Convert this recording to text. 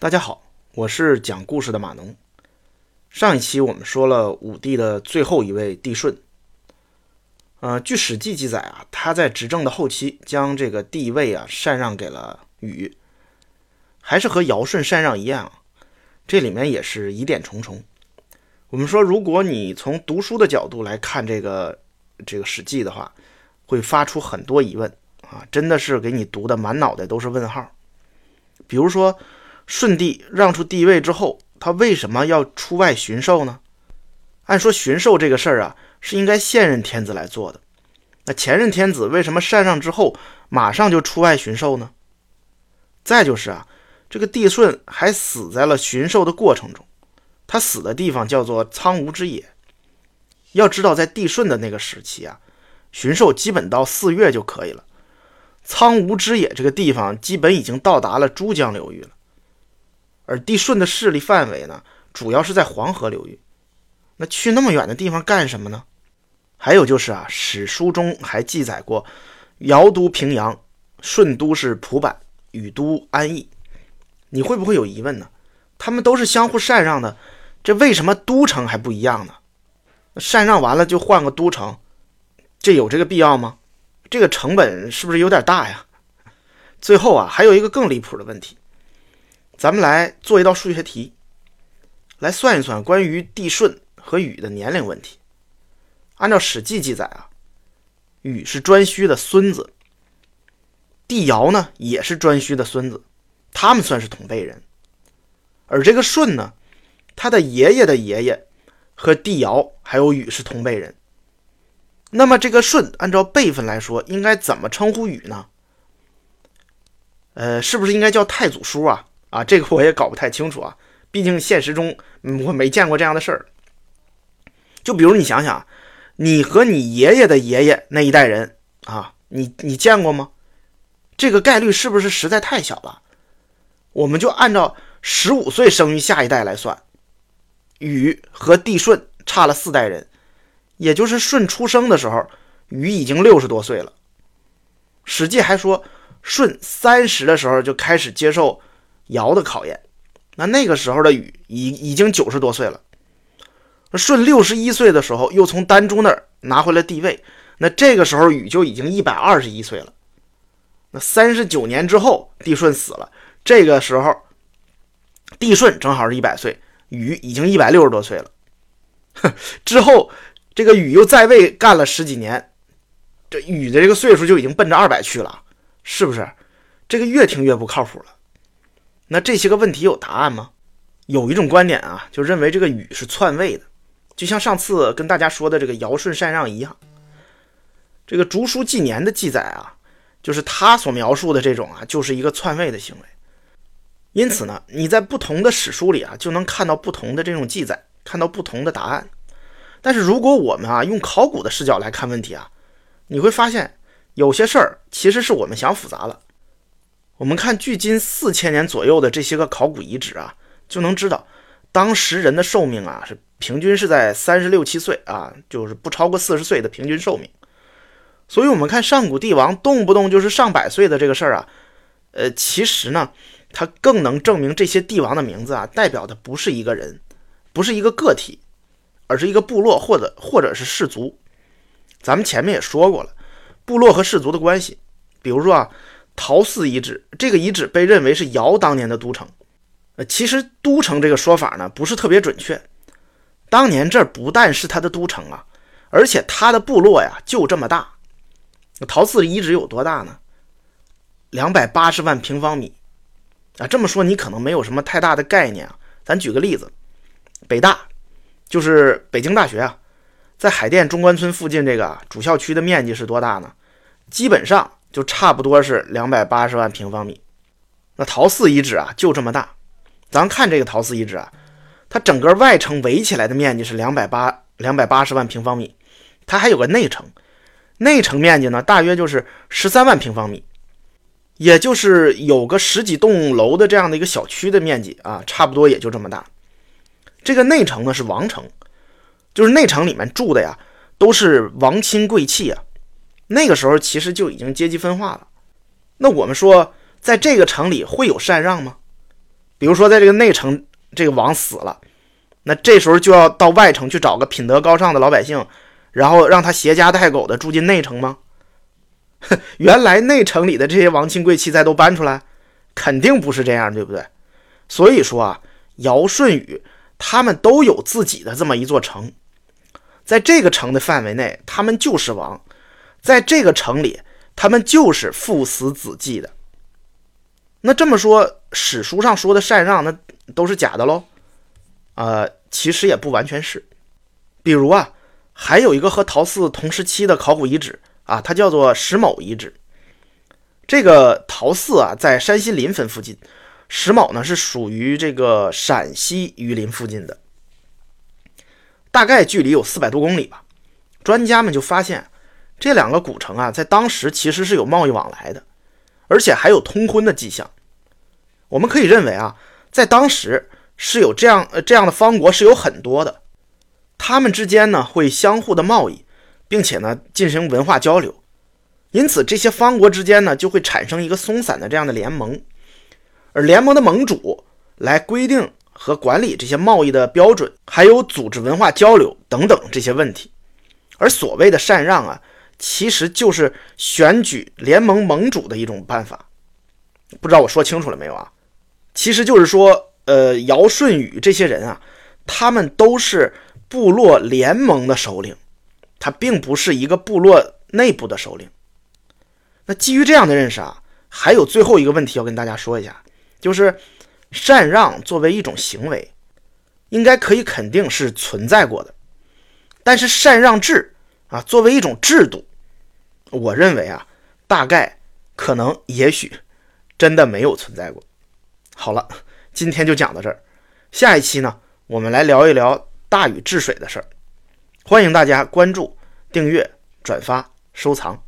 大家好，我是讲故事的马农。上一期我们说了武帝的最后一位帝舜。呃，据《史记》记载啊，他在执政的后期将这个帝位啊禅让给了禹，还是和尧舜禅让一样，这里面也是疑点重重。我们说，如果你从读书的角度来看这个这个《史记》的话，会发出很多疑问啊，真的是给你读的满脑袋都是问号。比如说。舜帝让出帝位之后，他为什么要出外巡狩呢？按说巡狩这个事儿啊，是应该现任天子来做的。那前任天子为什么禅让之后马上就出外巡狩呢？再就是啊，这个帝舜还死在了巡狩的过程中，他死的地方叫做苍梧之野。要知道，在帝舜的那个时期啊，巡狩基本到四月就可以了。苍梧之野这个地方基本已经到达了珠江流域了。而帝舜的势力范围呢，主要是在黄河流域。那去那么远的地方干什么呢？还有就是啊，史书中还记载过，尧都平阳，舜都是蒲坂，禹都安邑。你会不会有疑问呢？他们都是相互禅让的，这为什么都城还不一样呢？禅让完了就换个都城，这有这个必要吗？这个成本是不是有点大呀？最后啊，还有一个更离谱的问题。咱们来做一道数学题，来算一算关于帝舜和禹的年龄问题。按照《史记》记载啊，禹是颛顼的孙子，帝尧呢也是颛顼的孙子，他们算是同辈人。而这个舜呢，他的爷爷的爷爷和帝尧还有禹是同辈人。那么这个舜按照辈分来说，应该怎么称呼禹呢？呃，是不是应该叫太祖叔啊？啊，这个我也搞不太清楚啊，毕竟现实中我没见过这样的事儿。就比如你想想，你和你爷爷的爷爷那一代人啊，你你见过吗？这个概率是不是实在太小了？我们就按照十五岁生育下一代来算，禹和帝舜差了四代人，也就是舜出生的时候，禹已经六十多岁了。史记还说，舜三十的时候就开始接受。尧的考验，那那个时候的禹已已经九十多岁了。舜六十一岁的时候，又从丹朱那儿拿回了帝位，那这个时候禹就已经一百二十一岁了。那三十九年之后，帝舜死了，这个时候帝舜正好是一百岁，禹已经一百六十多岁了。之后这个禹又在位干了十几年，这禹的这个岁数就已经奔着二百去了，是不是？这个越听越不靠谱了。那这些个问题有答案吗？有一种观点啊，就认为这个禹是篡位的，就像上次跟大家说的这个尧舜禅让一样。这个《竹书纪年》的记载啊，就是他所描述的这种啊，就是一个篡位的行为。因此呢，你在不同的史书里啊，就能看到不同的这种记载，看到不同的答案。但是如果我们啊用考古的视角来看问题啊，你会发现有些事儿其实是我们想复杂了。我们看距今四千年左右的这些个考古遗址啊，就能知道，当时人的寿命啊是平均是在三十六七岁啊，就是不超过四十岁的平均寿命。所以，我们看上古帝王动不动就是上百岁的这个事儿啊，呃，其实呢，它更能证明这些帝王的名字啊，代表的不是一个人，不是一个个体，而是一个部落或者或者是氏族。咱们前面也说过了，部落和氏族的关系，比如说啊。陶寺遗址，这个遗址被认为是尧当年的都城。呃，其实都城这个说法呢，不是特别准确。当年这儿不但是他的都城啊，而且他的部落呀就这么大。陶寺遗址有多大呢？两百八十万平方米啊！这么说你可能没有什么太大的概念啊。咱举个例子，北大就是北京大学啊，在海淀中关村附近这个主校区的面积是多大呢？基本上。就差不多是两百八十万平方米，那陶寺遗址啊就这么大。咱看这个陶寺遗址啊，它整个外城围起来的面积是两百八两百八十万平方米，它还有个内城，内城面积呢大约就是十三万平方米，也就是有个十几栋楼的这样的一个小区的面积啊，差不多也就这么大。这个内城呢是王城，就是内城里面住的呀都是王亲贵戚啊。那个时候其实就已经阶级分化了。那我们说，在这个城里会有禅让吗？比如说在这个内城，这个王死了，那这时候就要到外城去找个品德高尚的老百姓，然后让他携家带狗的住进内城吗？原来内城里的这些王亲贵戚再都搬出来，肯定不是这样，对不对？所以说啊，尧舜禹他们都有自己的这么一座城，在这个城的范围内，他们就是王，在这个城里，他们就是父死子继的。那这么说，史书上说的禅让，那都是假的喽？呃，其实也不完全是。比如啊，还有一个和陶寺同时期的考古遗址啊，它叫做石某遗址。这个陶寺啊，在山西临汾附近，石某呢是属于这个陕西榆林附近的，大概距离有四百多公里吧。专家们就发现，这两个古城啊，在当时其实是有贸易往来的。而且还有通婚的迹象，我们可以认为啊，在当时是有这样呃这样的方国是有很多的，他们之间呢会相互的贸易，并且呢进行文化交流，因此这些方国之间呢就会产生一个松散的这样的联盟，而联盟的盟主来规定和管理这些贸易的标准，还有组织文化交流等等这些问题，而所谓的禅让啊。其实就是选举联盟盟主的一种办法，不知道我说清楚了没有啊？其实就是说，呃，尧舜禹这些人啊，他们都是部落联盟的首领，他并不是一个部落内部的首领。那基于这样的认识啊，还有最后一个问题要跟大家说一下，就是禅让作为一种行为，应该可以肯定是存在过的，但是禅让制啊，作为一种制度。我认为啊，大概可能也许真的没有存在过。好了，今天就讲到这儿，下一期呢，我们来聊一聊大禹治水的事儿。欢迎大家关注、订阅、转发、收藏。